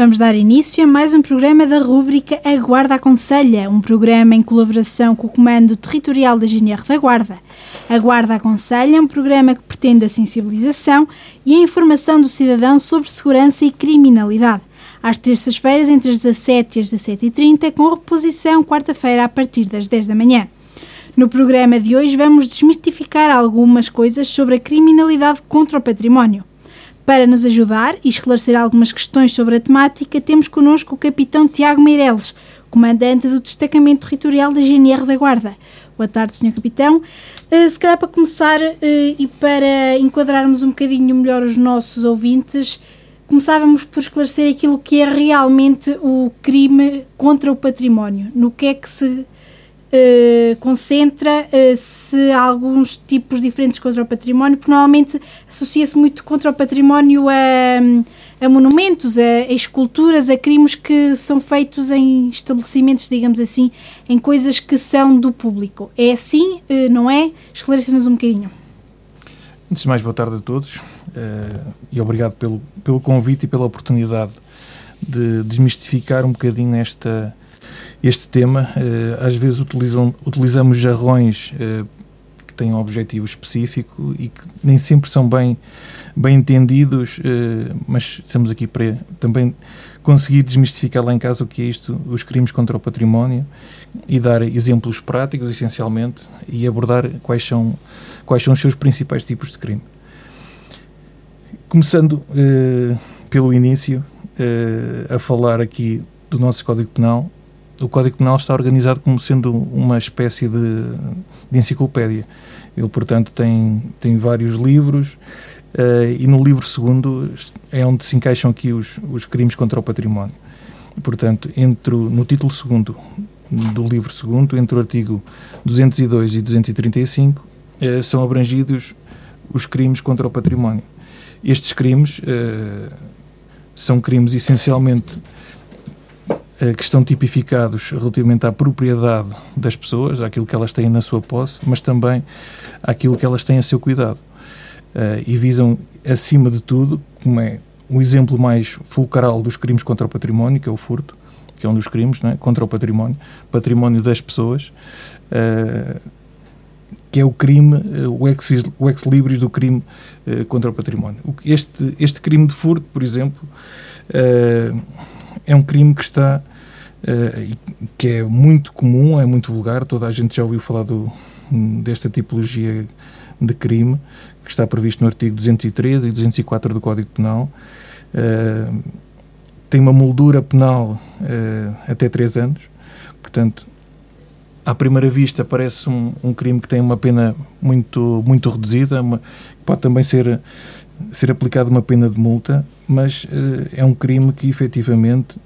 Vamos dar início a mais um programa da rúbrica A Guarda Aconselha, um programa em colaboração com o Comando Territorial da GNR da Guarda. A Guarda Aconselha é um programa que pretende a sensibilização e a informação do cidadão sobre segurança e criminalidade. Às terças-feiras, entre as 17 e as 17h30, com reposição quarta-feira a partir das 10 da manhã. No programa de hoje vamos desmistificar algumas coisas sobre a criminalidade contra o património. Para nos ajudar e esclarecer algumas questões sobre a temática, temos connosco o capitão Tiago Meireles, comandante do Destacamento Territorial da GNR da Guarda. Boa tarde, Sr. Capitão. Uh, se calhar para começar uh, e para enquadrarmos um bocadinho melhor os nossos ouvintes, começávamos por esclarecer aquilo que é realmente o crime contra o património. No que é que se uh, concentra-se uh, alguns tipos diferentes contra o património, porque normalmente associa-se muito contra o património a, a monumentos, a, a, esculturas, a crimes que são feitos em estabelecimentos, digamos assim, em coisas que são do público. É assim, uh, não é? Esclareça-nos um bocadinho. Antes de mais, boa tarde a todos e obrigado pelo, pelo convite e pela oportunidade de desmistificar um bocadinho esta, este tema. Eh, às vezes utilizam, utilizamos jarrões eh, que têm um objetivo específico e que nem sempre são bem, bem entendidos, eh, mas estamos aqui para também conseguir desmistificar lá em casa o que é isto, os crimes contra o património e dar exemplos práticos, essencialmente, e abordar quais são, quais são os seus principais tipos de crime. Começando pelo início, a falar aqui do nosso Código Penal, o Código Penal está organizado como sendo uma espécie de, de enciclopédia. Ele, portanto, tem, tem vários livros uh, e no livro segundo é onde se encaixam aqui os, os crimes contra o património. Portanto, entre o, no título segundo do livro segundo, entre o artigo 202 e 235, uh, eh, são abrangidos os crimes contra o património. Estes crimes uh, são crimes essencialmente que estão tipificados relativamente à propriedade das pessoas, àquilo que elas têm na sua posse, mas também àquilo que elas têm a seu cuidado. Uh, e visam, acima de tudo, como é um exemplo mais fulcral dos crimes contra o património, que é o furto, que é um dos crimes é? contra o património, património das pessoas, uh, que é o crime, o ex-libris o ex do crime contra o património. Este, este crime de furto, por exemplo, é um crime que está que é muito comum, é muito vulgar, toda a gente já ouviu falar do, desta tipologia de crime, que está previsto no artigo 213 e 204 do Código Penal. Uh, tem uma moldura penal uh, até 3 anos, portanto, à primeira vista parece um, um, crime que tem uma pena muito, muito reduzida, uma, pode também ser, ser aplicada uma pena de multa, mas uh, é um crime que efetivamente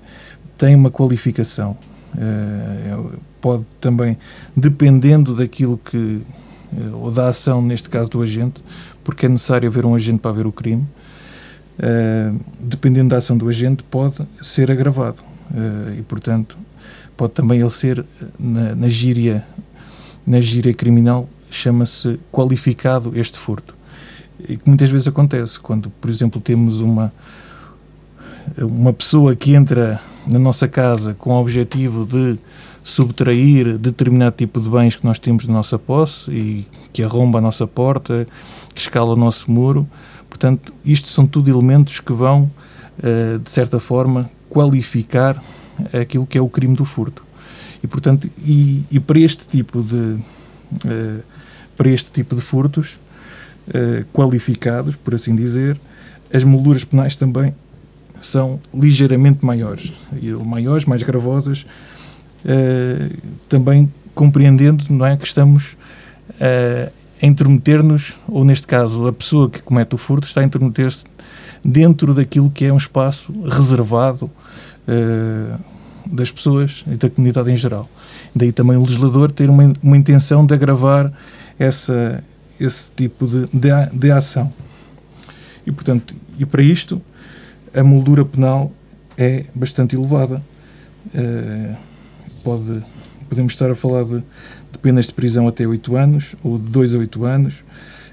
tem uma qualificação. Uh, pode também, dependendo daquilo que, uh, ou da ação, neste caso do agente, porque é necessário haver um agente para ver o crime, uh, dependendo da ação do agente, pode ser agravado. e, portanto, pode também ele ser, na, na gíria, na gíria criminal, chama-se qualificado este furto. E que muitas vezes acontece, quando, por exemplo, temos uma, uma pessoa que entra na nossa casa com o objetivo de subtrair determinado tipo de bens que nós temos na nossa posse e que arromba a nossa porta, que escala o nosso muro. Portanto, isto são tudo elementos que vão, uh, de certa forma, qualificar aquilo que é o crime do furto. E, portanto, e, e para este tipo de, uh, para este tipo de furtos uh, qualificados, por assim dizer, as molduras penais também são ligeiramente maiores, maiores, mais gravosas, uh, também compreendendo não é, que estamos uh, a intrometer-nos, ou neste caso a pessoa que comete o furto está a intrometer-se dentro daquilo que é um espaço reservado uh, das pessoas e da comunidade em geral. Daí também o legislador ter uma, uma intenção de agravar essa, esse tipo de, de, de ação. E, portanto, e para isto, a moldura penal é bastante elevada. Uh, pode, podemos estar a falar de, de, penas de prisão até 8 anos, ou de 2 a 8 anos,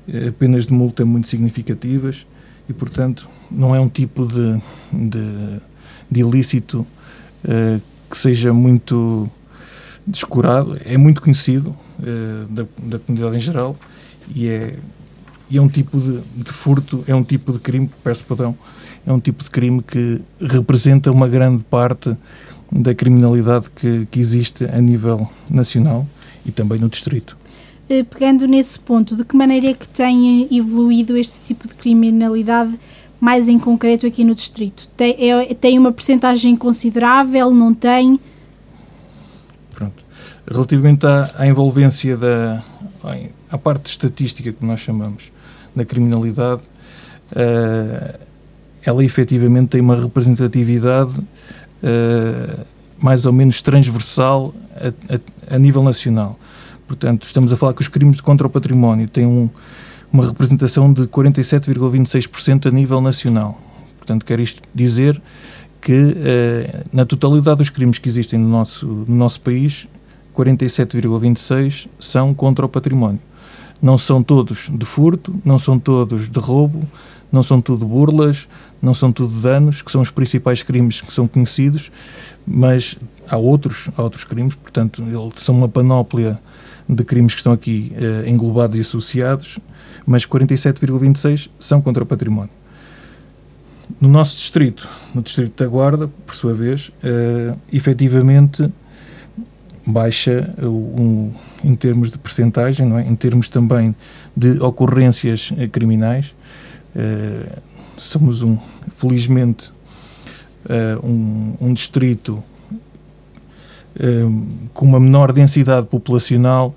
uh, penas de multa muito significativas, e, portanto, não é um tipo de, de, de ilícito que seja muito descurado, é muito conhecido da, da comunidade em geral e é, e é um tipo de, de, furto, é um tipo de crime, peço perdão, é um tipo de crime que representa uma grande parte da criminalidade que, que existe a nível nacional e também no distrito. Eh, pegando nesse ponto, de que maneira é que tem evoluído este tipo de criminalidade mais em concreto aqui no distrito? Tem, é, tem uma percentagem considerável, não tem? Pronto. Relativamente à, à envolvência da à parte estatística que nós chamamos da criminalidade, uh, ela efetivamente tem uma representatividade uh, mais ou menos transversal a, a, a, nível nacional. Portanto, estamos a falar que os crimes contra o património têm um, uma representação de 47,26% a nível nacional. Portanto, quer isto dizer que uh, na totalidade dos crimes que existem no nosso, no nosso país, 47,26% são contra o património. Não são todos de furto, não são todos de roubo, não são tudo burlas, não são tudo danos, que são os principais crimes que são conhecidos, mas há outros, há outros crimes, portanto, são uma panóplia de crimes que estão aqui eh, englobados e associados, mas 47,26 são contra o património. No nosso distrito, no distrito da Guarda, por sua vez, eh, efetivamente baixa um, em termos de percentagem, não é? em termos também de ocorrências eh, criminais. Somos, um, felizmente, uh, um, um, distrito uh, com uma menor densidade populacional,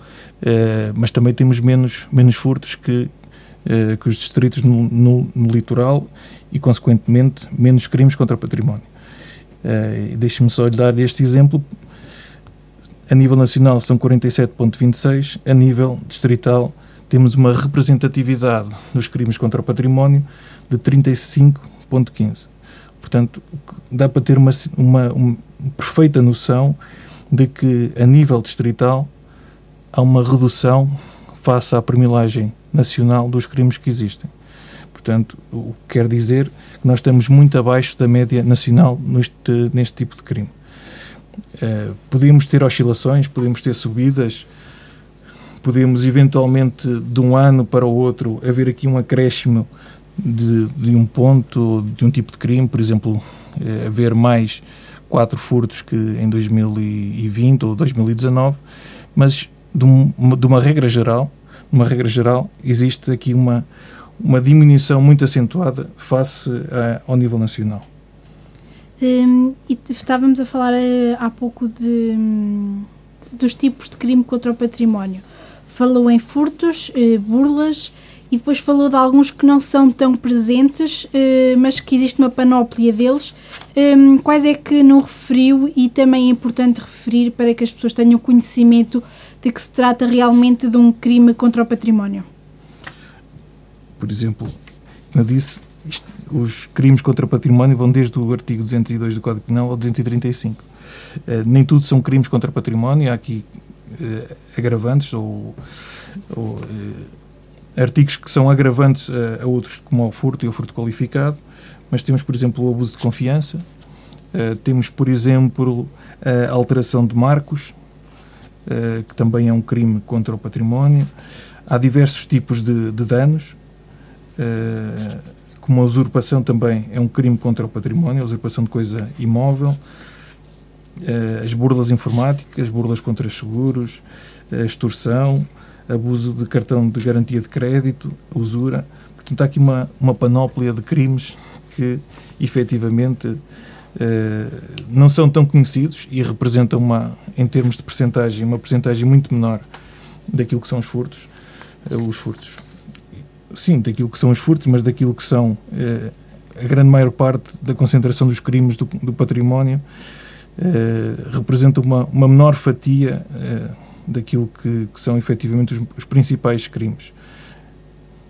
mas também temos menos, menos furtos que, que os distritos no, no, no, litoral e, consequentemente, menos crimes contra o património. Deixe-me só lhe dar este exemplo a nível nacional são 47,26, a nível distrital temos uma representatividade nos crimes contra o património de 35,15. Portanto, dá para ter uma, uma, uma, perfeita noção de que, a nível distrital, há uma redução face à primilagem nacional dos crimes que existem. Portanto, o que quer dizer que nós estamos muito abaixo da média nacional neste, neste tipo de crime. Uh, podíamos ter oscilações, podemos ter subidas, podemos eventualmente de um ano para o outro haver aqui um acréscimo de, de um ponto, de um tipo de crime, por exemplo, uh, haver mais quatro furtos que em 2020 ou 2019, mas de, um, de uma regra geral, uma regra geral, existe aqui uma, uma diminuição muito acentuada face a, ao nível nacional. Um, e estávamos a falar uh, há pouco de, de, dos tipos de crime contra o património. Falou em furtos, uh, burlas e depois falou de alguns que não são tão presentes, uh, mas que existe uma panóplia deles. Um, quais é que não referiu e também é importante referir para que as pessoas tenham conhecimento de que se trata realmente de um crime contra o património? Por exemplo, como eu disse, isto, os crimes contra o património vão desde o artigo 202 do Código Penal ao 235. Uh, eh, nem tudo são crimes contra o património, há aqui uh, agravantes ou, ou uh, artigos que são agravantes a, a, outros, como o furto e o furto qualificado, mas temos, por exemplo, o abuso de confiança, temos, por exemplo, a alteração de marcos, que também é um crime contra o património. Há diversos tipos de, de danos como a usurpação também é um crime contra o património, a usurpação de coisa imóvel, eh, as burlas informáticas, burlas contra os seguros, a extorsão, abuso de cartão de garantia de crédito, usura. Portanto, há aqui uma, uma panóplia de crimes que efetivamente eh, não são tão conhecidos e representam, uma, em termos de percentagem, uma percentagem muito menor daquilo que são os furtos. Eh, os furtos sim, daquilo que são os furtos, mas daquilo que são eh, a grande maior parte da concentração dos crimes do, do património, eh, representa uma, uma menor fatia eh, daquilo que, que, são efetivamente os, os principais crimes.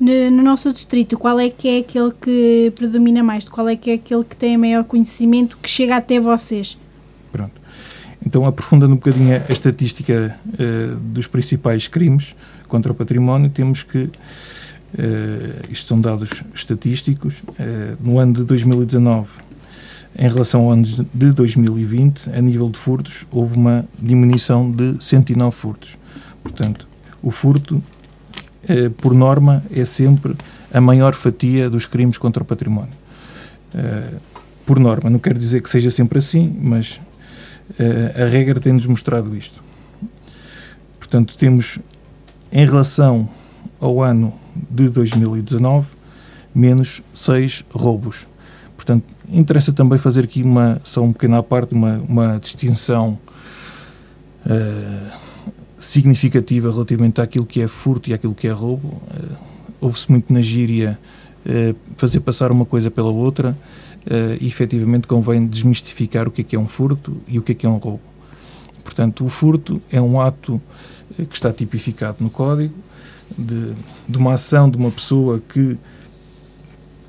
No, no, nosso distrito, qual é que é aquele que predomina mais? Qual é que é aquele que tem maior conhecimento que chega até vocês? Pronto. Então, aprofundando um bocadinho a estatística uh, dos principais crimes contra o património, temos que Uh, isto são dados estatísticos. Uh, no ano de 2019, em relação ao ano de 2020, a nível de furtos, houve uma diminuição de 109 furtos. Portanto, o furto, eh, por norma, é sempre a maior fatia dos crimes contra o património. Eh, por norma, não quer dizer que seja sempre assim, mas eh, a regra tem-nos mostrado isto. Portanto, temos, em relação ao ano de 2019, menos 6 roubos. Portanto, interessa também fazer aqui uma, só um pequena parte, uma, uma distinção uh, significativa relativamente àquilo que é furto e àquilo que é roubo. Uh, Ouve-se muito na gíria uh, fazer passar uma coisa pela outra e efetivamente convém desmistificar o que é que é um furto e o que é que é um roubo. Portanto, o furto é um ato que está tipificado no Código de, de uma ação de uma pessoa que,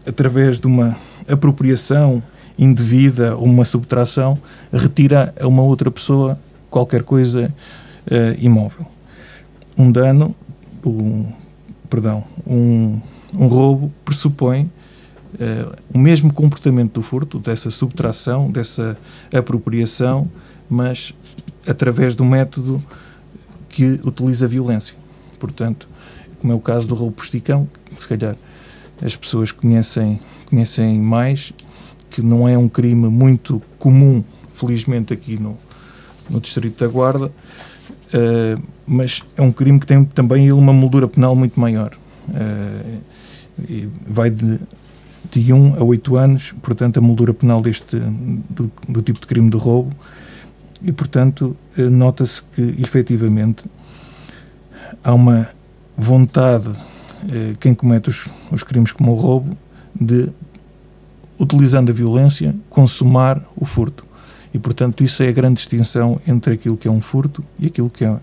através de uma apropriação indevida ou uma subtração, retira a uma outra pessoa qualquer coisa uh, imóvel. Um dano, um, perdão, um, um roubo pressupõe uh, o mesmo comportamento do furto, dessa subtração, dessa apropriação, mas através do método que utiliza violência. Portanto, como é o caso do roubo posticão, que se calhar as pessoas conhecem, conhecem mais, que não é um crime muito comum, felizmente, aqui no, no Distrito da Guarda, uh, mas é um crime que tem também uma moldura penal muito maior. Uh, vai de, de 1 a 8 anos, portanto, a moldura penal deste, do, do tipo de crime de roubo, e, portanto, uh, nota-se que, efetivamente, há uma vontade, quem comete os, os crimes como o roubo, de, utilizando a violência, consumar o furto. E, portanto, isso é a grande distinção entre aquilo que é um furto e aquilo que é,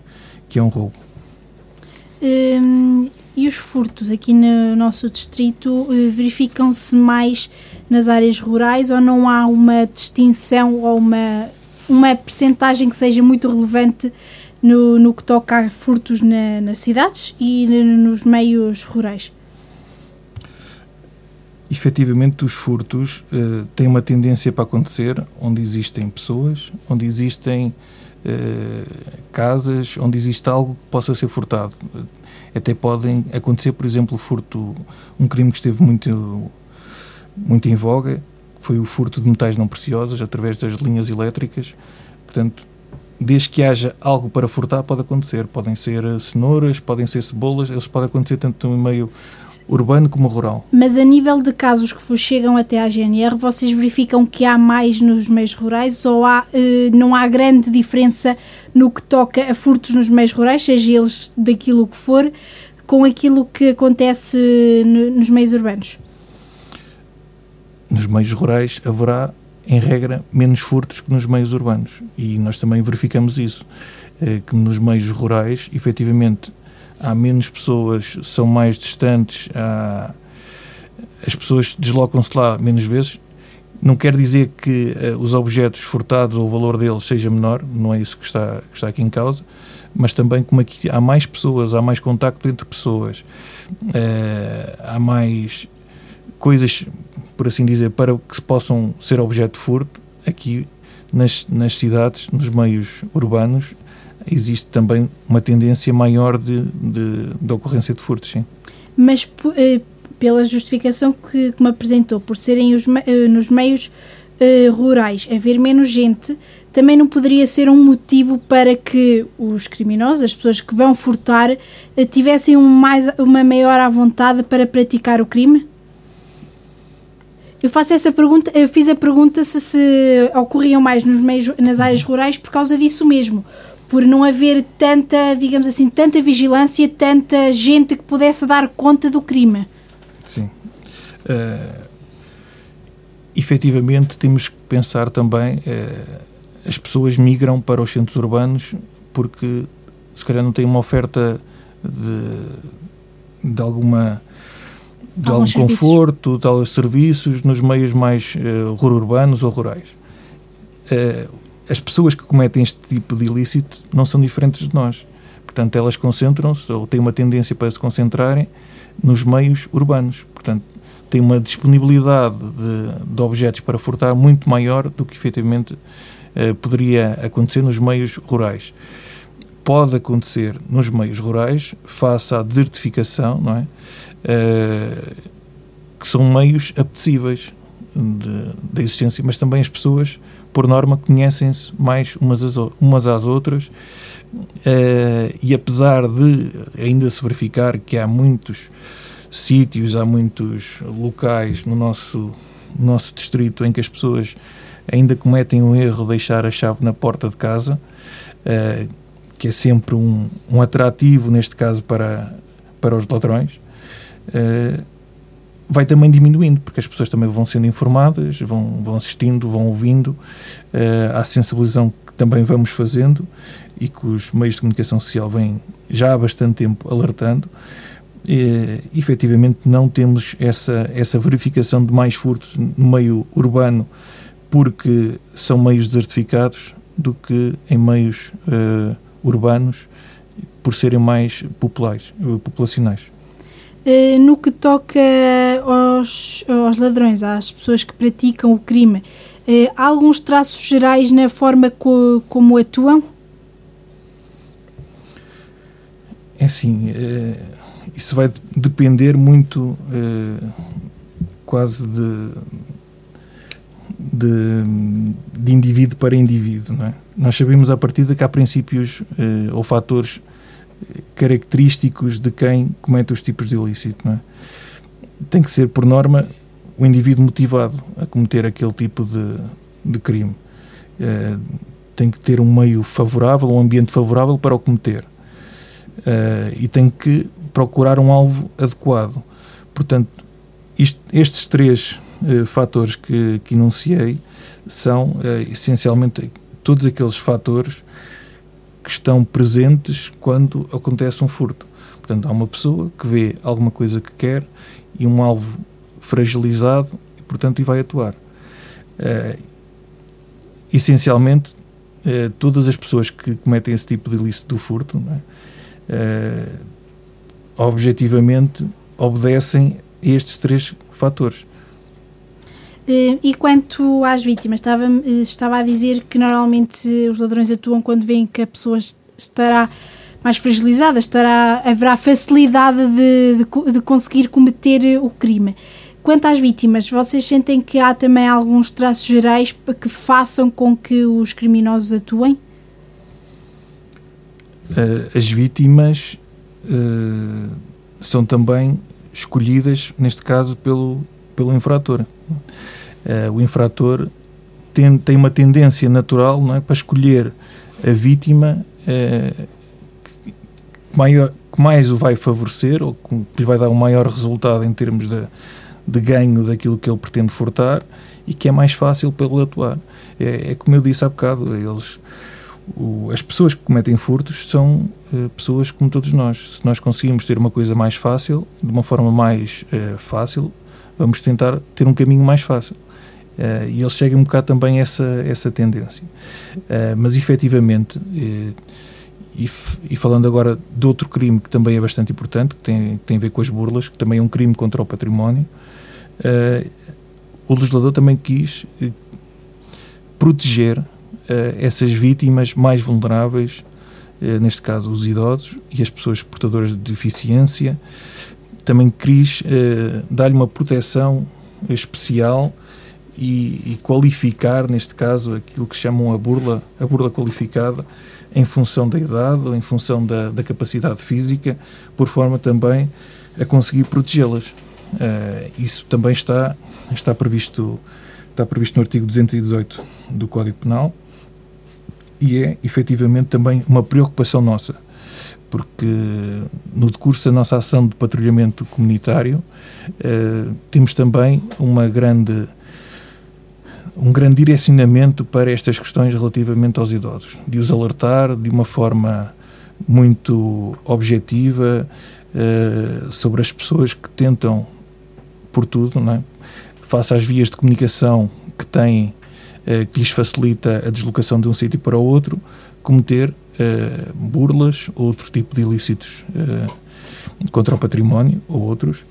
que é um roubo. Hum, e os furtos aqui no nosso distrito eh, verificam-se mais nas áreas rurais ou não há uma distinção ou uma, uma percentagem que seja muito relevante no, no que toca a furtos na, nas cidades e nos meios rurais? Efetivamente os furtos uh, têm uma tendência para acontecer onde existem pessoas, onde existem uh, casas, onde existe algo que possa ser furtado. Até podem acontecer, por exemplo, furto, um crime que esteve muito, muito em voga, foi o furto de metais não preciosos através das linhas elétricas. Portanto, desde que haja algo para furtar, pode acontecer. Podem ser eh, cenouras, podem ser cebolas, eles podem acontecer tanto no meio urbano como rural. Mas a nível de casos que chegam até à GNR, vocês verificam que há mais nos meios rurais ou há, eh, não há grande diferença no que toca a furtos nos meios rurais, seja eles daquilo que for, com aquilo que acontece nos meios urbanos? Nos meios rurais haverá em regra, menos furtos que nos meios urbanos. E nós também verificamos isso, eh, que nos meios rurais, efetivamente, há menos pessoas, são mais distantes, há, as pessoas deslocam-se lá menos vezes. Não quer dizer que uh, os objetos furtados ou o valor deles seja menor, não é isso que está, que está aqui em causa, mas também como aqui há mais pessoas, há mais contacto entre pessoas, uh, há mais coisas por assim dizer, para que possam ser objeto de furto, aqui nas, nas cidades, nos meios urbanos, existe também uma tendência maior de, de, de ocorrência de furtos, sim. Mas eh, pela justificação que, que, me apresentou, por serem os, eh, nos meios eh, rurais haver menos gente, também não poderia ser um motivo para que os criminosos, as pessoas que vão furtar, tivessem um mais, uma maior à vontade para praticar o crime? Eu faço essa pergunta, eu fiz a pergunta se, se ocorriam mais nos meios, nas áreas rurais por causa disso mesmo, por não haver tanta, digamos assim, tanta vigilância, tanta gente que pudesse dar conta do crime. Sim. Uh, efetivamente, temos que pensar também, uh, as pessoas migram para os centros urbanos porque se calhar não têm uma oferta de, de alguma de algum conforto, de alguns serviços nos meios mais uh, urbanos ou rurais. Uh, as pessoas que cometem este tipo de ilícito não são diferentes de nós. Portanto, elas concentram-se ou têm uma tendência para se concentrarem nos meios urbanos. Portanto, tem uma disponibilidade de, de, objetos para furtar muito maior do que efetivamente uh, poderia acontecer nos meios rurais. Pode acontecer nos meios rurais, face à desertificação, não é? Uh, que são meios apetecíveis da existência, mas também as pessoas, por norma, conhecem-se mais umas às, umas às outras uh, e apesar de ainda se verificar que há muitos sítios, há muitos locais no nosso, no nosso distrito em que as pessoas ainda cometem o erro de deixar a chave na porta de casa, uh, que é sempre um, um atrativo, neste caso, para, para os ladrões. Uh, vai também diminuindo, porque as pessoas também vão sendo informadas, vão, vão assistindo, vão ouvindo, uh, à sensibilização que também vamos fazendo e que os meios de comunicação social vêm já há bastante tempo alertando. E, efetivamente não temos essa, essa verificação de mais furtos no meio urbano porque são meios desertificados do que em meios uh, urbanos por serem mais populares, populacionais. Uh, no que toca aos, aos ladrões, às pessoas que praticam o crime, uh, há alguns traços gerais na forma co, como atuam? É assim, uh, isso vai depender muito quase de, de, de, indivíduo para indivíduo. Não é? Nós sabemos a partir de que há princípios ou fatores característicos de quem comete os tipos de ilícito. É? Tem que ser, por norma, o indivíduo motivado a cometer aquele tipo de, de crime. Uh, tem que ter um meio favorável, um ambiente favorável para o cometer. Uh, e tem que procurar um alvo adequado. Portanto, isto, estes três uh, fatores que, que enunciei são essencialmente todos aqueles fatores que estão presentes quando acontece um furto. Portanto, há uma pessoa que vê alguma coisa que quer e um alvo fragilizado e, portanto, e vai atuar. Uh, essencialmente, uh, todas as pessoas que cometem esse tipo de ilícito do furto, é? uh, objetivamente, obedecem a estes três fatores. E quanto às vítimas, estava, estava a dizer que normalmente os ladrões atuam quando veem que a pessoa estará mais fragilizada, estará, haverá facilidade de, de, de conseguir cometer o crime. Quanto às vítimas, vocês sentem que há também alguns traços gerais que façam com que os criminosos atuem? As vítimas uh, são também escolhidas, neste caso, pelo, pelo infrator. Uh, o infrator tem, tem uma tendência natural não é, para escolher a vítima uh, que, maior, que mais o vai favorecer ou que lhe vai dar um maior resultado em termos de, de ganho daquilo que ele pretende furtar e que é mais fácil para ele atuar. É, é como eu disse há bocado, eles, o, as pessoas que cometem furtos são uh, pessoas como todos nós. Se nós conseguimos ter uma coisa mais fácil, de uma forma mais uh, fácil, vamos tentar ter um caminho mais fácil. Uh, e eles seguem um bocado também essa, essa tendência. Uh, mas efetivamente, uh, e, e, falando agora de outro crime que também é bastante importante, que tem, que tem a ver com as burlas, que também é um crime contra o património, o legislador também quis proteger essas vítimas mais vulneráveis, neste caso os idosos e as pessoas portadoras de deficiência, também quis uh, dar-lhe uma proteção especial e, e, qualificar, neste caso, aquilo que chamam a burla, a burla qualificada, em função da idade ou em função da, da capacidade física, por forma também a conseguir protegê-las. Uh, isso também está, está, previsto, está previsto no artigo 218 do Código Penal e é efetivamente também uma preocupação nossa porque no decurso da nossa ação de patrulhamento comunitário eh, temos também uma grande um grande direcionamento para estas questões relativamente aos idosos, de os alertar de uma forma muito objetiva eh, sobre as pessoas que tentam, por tudo, não é? face às vias de comunicação que têm, eh, que lhes facilita a deslocação de um sítio para o outro, cometer uh, burlas, outro tipo de ilícitos uh, contra o património ou outros,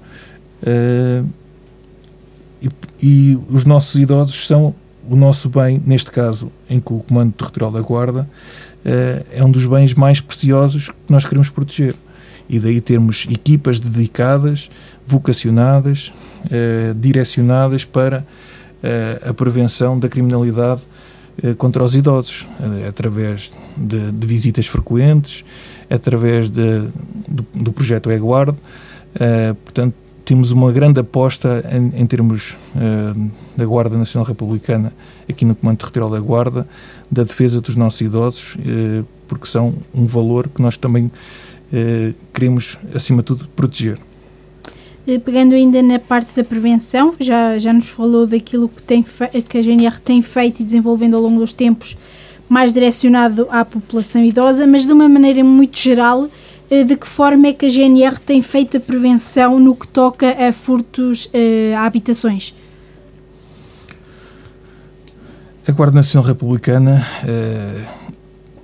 uh, e, e, os nossos idosos são o nosso bem, neste caso, em que o Comando Territorial da Guarda é um dos bens mais preciosos que nós queremos proteger. E daí termos equipas dedicadas, vocacionadas, direcionadas para a prevenção da criminalidade contra os idosos, através de, de, visitas frequentes, através de, do, do projeto E-Guard. portanto, temos uma grande aposta em, em termos uh, da Guarda Nacional Republicana, aqui no Comando Territorial da Guarda, da defesa dos nossos idosos, uh, porque são um valor que nós também uh, queremos, acima de tudo, proteger. Pegando ainda na parte da prevenção, já, já nos falou daquilo que, tem que a GNR tem feito e desenvolvendo ao longo dos tempos, mais direcionado à população idosa, mas de uma maneira muito geral, eh, de que forma é que a GNR tem feito a prevenção no que toca a furtos uh, a habitações? A Guarda Nacional Republicana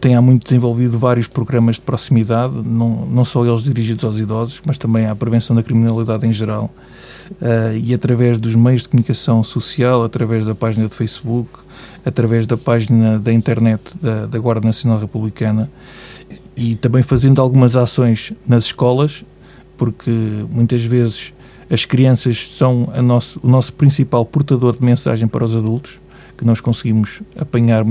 tem há muito desenvolvido vários programas de proximidade, não, não só eles dirigidos aos idosos, mas também à prevenção da criminalidade em geral. Uh, e através dos meios de comunicação social, através da página de Facebook, através da página da internet da, da Guarda Nacional Republicana, e também fazendo algumas ações nas escolas, porque muitas vezes as crianças são nosso, o nosso principal portador de mensagem para os adultos, que nós conseguimos apanhar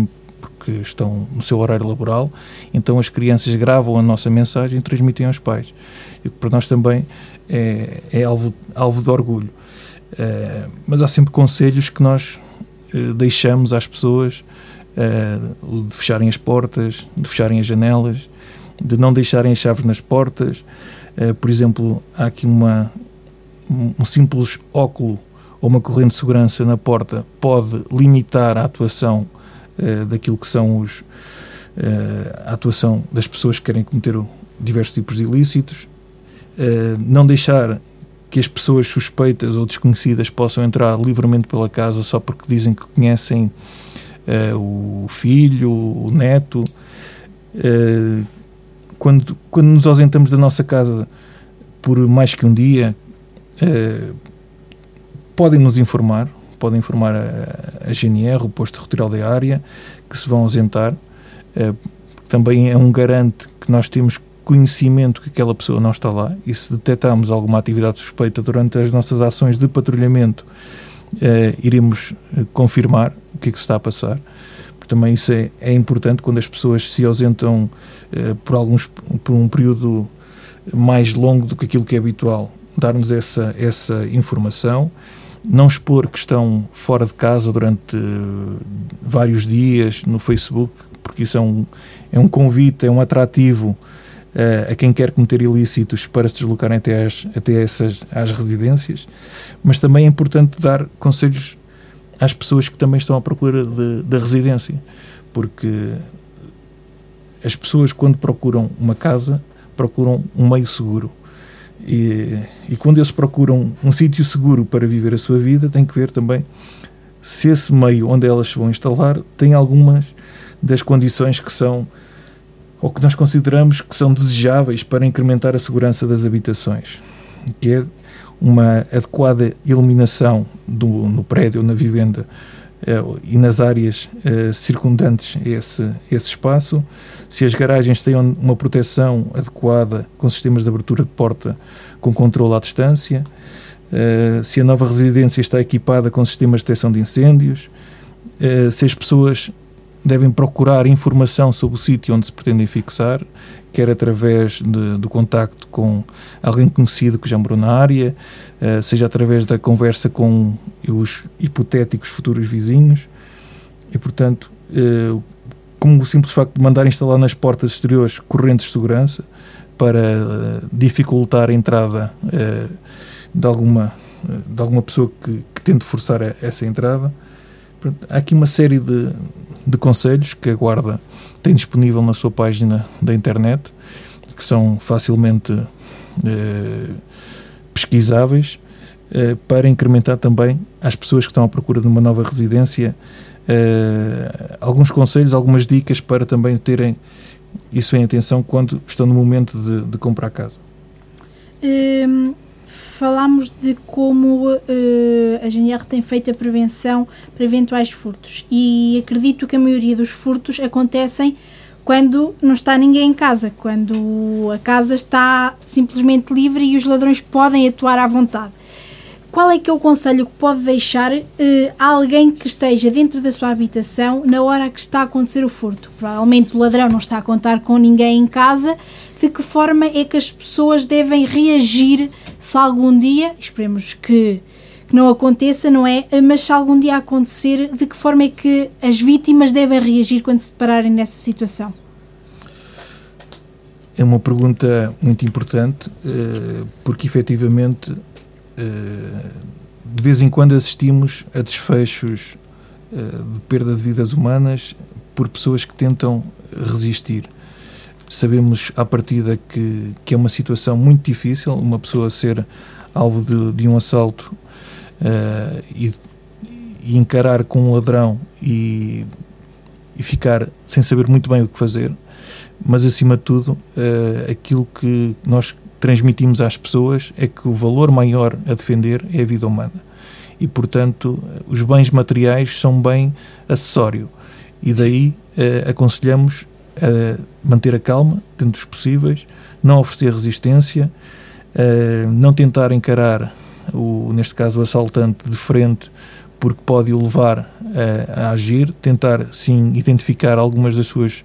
porque estão no seu horário laboral, então as crianças gravam a nossa mensagem e transmitem aos pais. E para nós também é, é alvo, alvo de orgulho. Uh, mas há sempre conselhos que nós uh, deixamos às pessoas uh, de fecharem as portas, de fecharem as janelas, de não deixarem as chaves nas portas. Por exemplo, há aqui uma, um simples óculo ou uma corrente de segurança na porta pode limitar a atuação uh, daquilo que são os uh, a atuação das pessoas que querem cometer diversos tipos de ilícitos. não deixar que as pessoas suspeitas ou desconhecidas possam entrar livremente pela casa só porque dizem que conhecem o filho, o neto, quando, quando nos ausentamos da nossa casa por mais que um dia, podem nos informar, podem informar a, a, GNR, o posto territorial da área, que se vão ausentar. Uh, também é um garante que nós temos conhecimento que aquela pessoa não está lá e se detectarmos alguma atividade suspeita durante as nossas ações de patrulhamento, uh, iremos confirmar o que é que se está a passar também isso é, é importante quando as pessoas se ausentam uh, por, alguns, por um período mais longo do que aquilo que é habitual, dar-nos essa, essa informação, não expor que estão fora de casa durante uh, vários dias no Facebook, porque isso é um, é um convite, é um atrativo uh, a quem quer cometer ilícitos para se deslocarem até, as, até essas às residências, mas também é importante dar conselhos às pessoas que também estão à procura da residência, porque as pessoas quando procuram uma casa procuram um meio seguro e, e quando eles procuram um sítio seguro para viver a sua vida tem que ver também se esse meio onde elas se vão instalar tem algumas das condições que são ou que nós consideramos que são desejáveis para incrementar a segurança das habitações, que é uma adequada iluminação do, no prédio, na vivenda e nas áreas eh, circundantes esse, esse espaço, se as garagens têm uma proteção adequada com sistemas de abertura de porta com controle à distância, eh, se a nova residência está equipada com sistemas de detecção de incêndios, se as pessoas devem procurar informação sobre o sítio onde se pretendem fixar quer através de, do contacto com alguém conhecido que já morou na área, uh, seja através da conversa com os hipotéticos futuros vizinhos. E, portanto, uh, como o simples facto de mandar instalar nas portas exteriores correntes de segurança para uh, dificultar a entrada de, alguma, de alguma pessoa que, que tente forçar a, essa entrada. Há aqui uma série de, de conselhos que a Guarda tem disponível na sua página da internet, que são facilmente eh, pesquisáveis, eh, para incrementar também às pessoas que estão à procura de uma nova residência eh, alguns conselhos, algumas dicas para também terem isso em atenção quando estão no momento de, de comprar casa. Um falámos de como uh, a GNR tem feito a prevenção para eventuais furtos e acredito que a maioria dos furtos acontecem quando não está ninguém em casa, quando a casa está simplesmente livre e os ladrões podem atuar à vontade. Qual é que é o conselho que pode deixar uh, a alguém que esteja dentro da sua habitação na hora que está a acontecer o furto? Provavelmente o ladrão não está a contar com ninguém em casa. De que forma é que as pessoas devem reagir se algum dia, esperemos que, que não aconteça, não é? Mas se algum dia acontecer, de que forma é que as vítimas devem reagir quando se depararem nessa situação? É uma pergunta muito importante, eh, porque efetivamente eh, de vez em quando assistimos a desfechos eh, de perda de vidas humanas por pessoas que tentam resistir. Sabemos à partida que, que é uma situação muito difícil, uma pessoa ser alvo de, de um assalto uh, e, e, encarar com um ladrão e, e, ficar sem saber muito bem o que fazer, mas acima de tudo, uh, aquilo que nós transmitimos às pessoas é que o valor maior a defender é a vida humana. E, portanto, os bens materiais são bem acessório. E daí eh, aconselhamos a manter a calma dentro dos possíveis, não oferecer resistência, não tentar encarar, o, neste caso, o assaltante de frente porque pode o levar a, agir, tentar sim identificar algumas das suas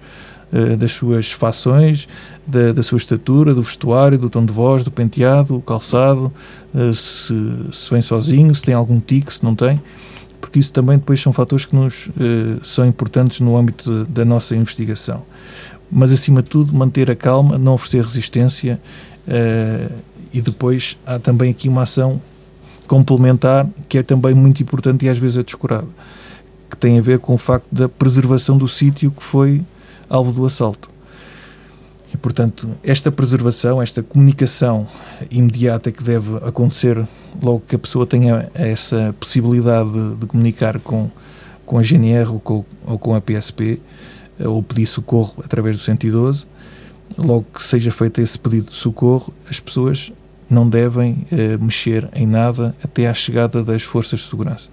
eh, das suas fações, da, da, sua estatura, do vestuário, do tom de voz, do penteado, o calçado, eh, se, se vem sozinho, se tem algum tique, se não tem, porque isso também depois são fatores que nos eh, são importantes no âmbito de, da nossa investigação. Mas acima de tudo, manter a calma, não oferecer resistência e depois há também aqui uma ação complementar que é também muito importante e às vezes é descurada, que tem a ver com o facto da preservação do sítio que foi alvo do assalto. Portanto, esta preservação, esta comunicação imediata que deve acontecer logo que a pessoa tenha essa possibilidade de, de comunicar com, com a GNR ou com, ou com a PSP, ou pedir socorro através do 112, logo que seja feito esse pedido de socorro, as pessoas não devem eh, mexer em nada até à chegada das forças de segurança.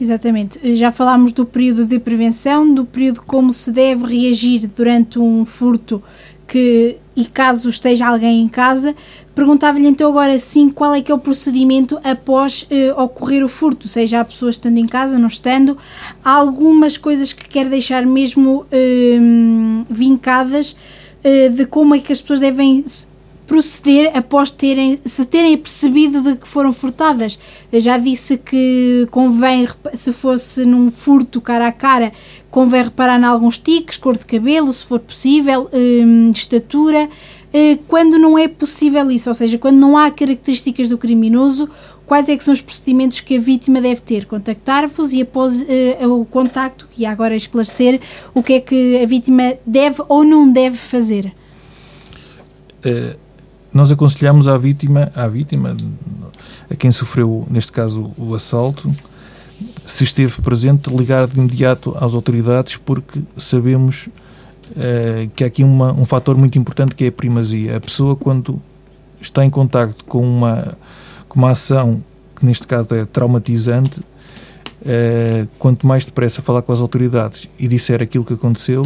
Exatamente. Já falámos do período de prevenção, do período como se deve reagir durante um furto que, e caso esteja alguém em casa. Perguntava-lhe então agora sim qual é que é o procedimento após eh, ocorrer o furto, seja a pessoa estando em casa, não estando. Há algumas coisas que quer deixar mesmo eh, vincadas eh, de como é que as pessoas devem proceder após terem, se terem percebido de que foram furtadas. Eu já disse que convém, se fosse num furto cara a cara, convém reparar em alguns tiques, cor de cabelo, se for possível, hum, estatura. Eh, quando não é possível isso, ou seja, quando não há características do criminoso, quais é que são os procedimentos que a vítima deve ter? Contactar-vos e após uh, o contacto, e agora esclarecer o que é que a vítima deve ou não deve fazer. Uh nós aconselhamos à vítima, à vítima, a quem sofreu, neste caso, o assalto, se esteve presente, ligar de imediato às autoridades, porque sabemos uh, que há aqui uma, um fator muito importante que é a primazia. A pessoa, quando está em contacto com uma, com uma ação que, neste caso, é traumatizante, uh, quanto mais depressa falar com as autoridades e disser aquilo que aconteceu,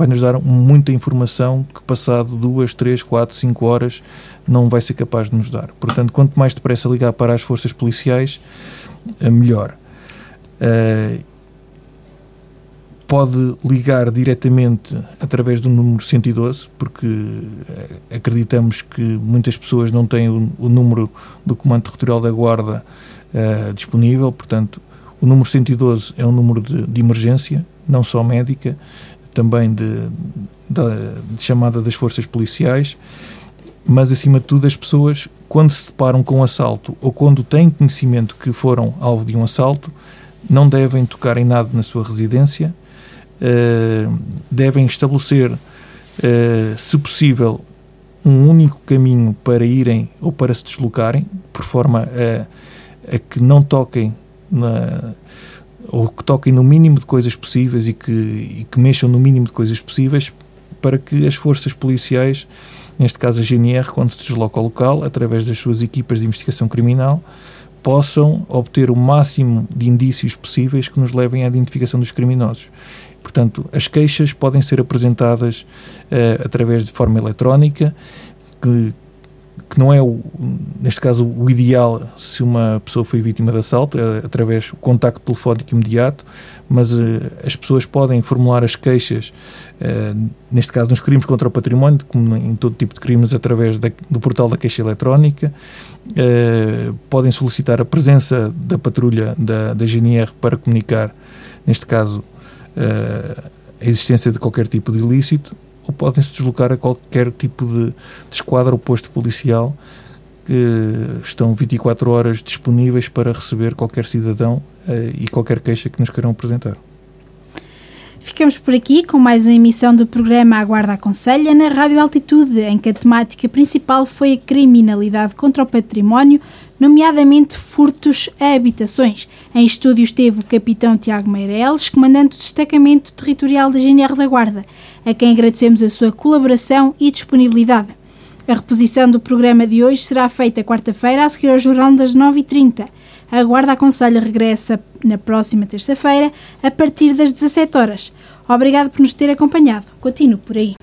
vai-nos dar muita informação que passado duas, três, quatro, cinco horas não vai ser capaz de nos dar. Portanto, quanto mais depressa ligar para as forças policiais, eh, melhor. Uh, pode ligar diretamente através do número 112, porque eh, acreditamos que muitas pessoas não têm o, o número do Comando Territorial da Guarda uh, disponível, portanto, o número 112 é um número de, de emergência, não só médica, também de, de, de chamada das forças policiais, mas acima de tudo as pessoas, quando se deparam com um assalto ou quando têm conhecimento que foram alvo de um assalto, não devem tocar em nada na sua residência, uh, devem estabelecer, uh, se possível, um único caminho para irem ou para se deslocarem, por forma a, a que não toquem na, ou que toquem no mínimo de coisas possíveis e que, e que mexam no mínimo de coisas possíveis para que as forças policiais, neste caso a GNR, quando se desloca ao local, através das suas equipas de investigação criminal, possam obter o máximo de indícios possíveis que nos levem à identificação dos criminosos. Portanto, as queixas podem ser apresentadas uh, através de forma eletrónica, que, que não é, o, neste caso, o ideal se uma pessoa foi vítima de assalto, é através do contacto telefónico imediato, mas uh, as pessoas podem formular as queixas, uh, neste caso nos crimes contra o património, como em todo tipo de crimes, através da, do portal da queixa eletrónica, uh, podem solicitar a presença da patrulha da, da GNR para comunicar, neste caso, a existência de qualquer tipo de ilícito, ou podem-se deslocar a qualquer tipo de, de esquadra ou posto policial que estão 24 horas disponíveis para receber qualquer cidadão uh, e qualquer queixa que nos queiram apresentar. Ficamos por aqui com mais uma emissão do programa Aguarda Aconselha na Rádio Altitude, em que a temática principal foi a criminalidade contra o património, nomeadamente furtos a habitações. Em estúdio esteve o capitão Tiago Meireles, comandante do destacamento territorial da GNR da Guarda, a quem agradecemos a sua colaboração e disponibilidade. A reposição do programa de hoje será feita quarta-feira, a seguir ao jornal das 9h30. A Guarda Aconselho regressa na próxima terça-feira, a partir das 17 horas. Obrigado por nos ter acompanhado. Continuo por aí.